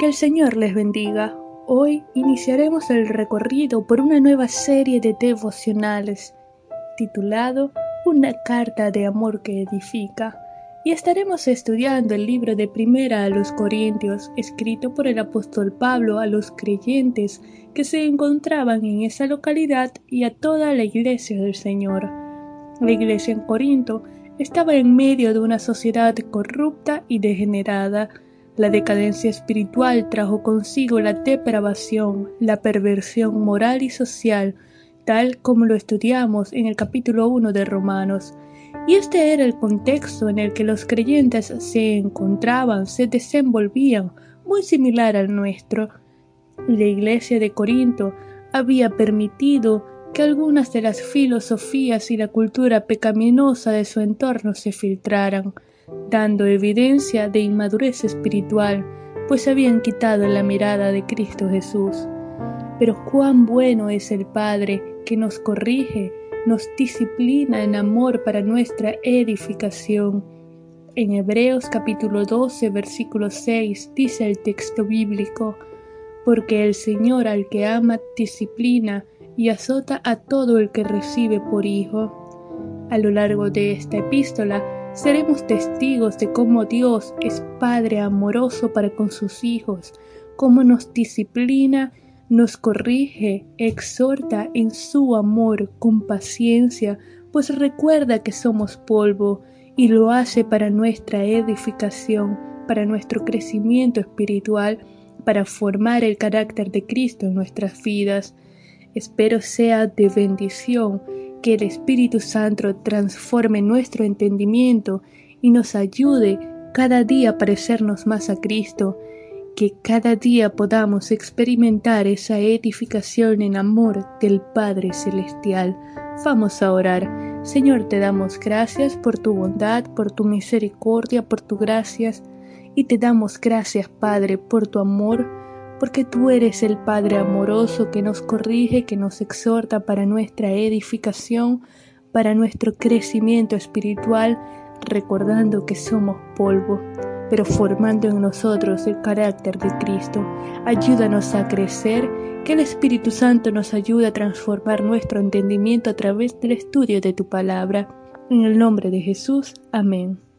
Que el Señor les bendiga. Hoy iniciaremos el recorrido por una nueva serie de devocionales titulado Una carta de amor que edifica y estaremos estudiando el libro de Primera a los Corintios, escrito por el apóstol Pablo a los creyentes que se encontraban en esa localidad y a toda la iglesia del Señor. La iglesia en Corinto estaba en medio de una sociedad corrupta y degenerada, la decadencia espiritual trajo consigo la depravación, la perversión moral y social, tal como lo estudiamos en el capítulo 1 de Romanos. Y este era el contexto en el que los creyentes se encontraban, se desenvolvían, muy similar al nuestro. La iglesia de Corinto había permitido que algunas de las filosofías y la cultura pecaminosa de su entorno se filtraran, dando evidencia de inmadurez espiritual, pues habían quitado la mirada de Cristo Jesús. Pero cuán bueno es el Padre que nos corrige, nos disciplina en amor para nuestra edificación. En Hebreos capítulo 12 versículo 6 dice el texto bíblico, porque el Señor al que ama disciplina y azota a todo el que recibe por hijo. A lo largo de esta epístola, seremos testigos de cómo Dios es Padre amoroso para con sus hijos, cómo nos disciplina, nos corrige, exhorta en su amor con paciencia, pues recuerda que somos polvo y lo hace para nuestra edificación, para nuestro crecimiento espiritual, para formar el carácter de Cristo en nuestras vidas. Espero sea de bendición que el Espíritu Santo transforme nuestro entendimiento y nos ayude cada día a parecernos más a Cristo, que cada día podamos experimentar esa edificación en amor del Padre Celestial. Vamos a orar. Señor, te damos gracias por tu bondad, por tu misericordia, por tu gracias, y te damos gracias, Padre, por tu amor, porque tú eres el Padre amoroso que nos corrige, que nos exhorta para nuestra edificación, para nuestro crecimiento espiritual, recordando que somos polvo, pero formando en nosotros el carácter de Cristo. Ayúdanos a crecer, que el Espíritu Santo nos ayude a transformar nuestro entendimiento a través del estudio de tu palabra. En el nombre de Jesús, amén.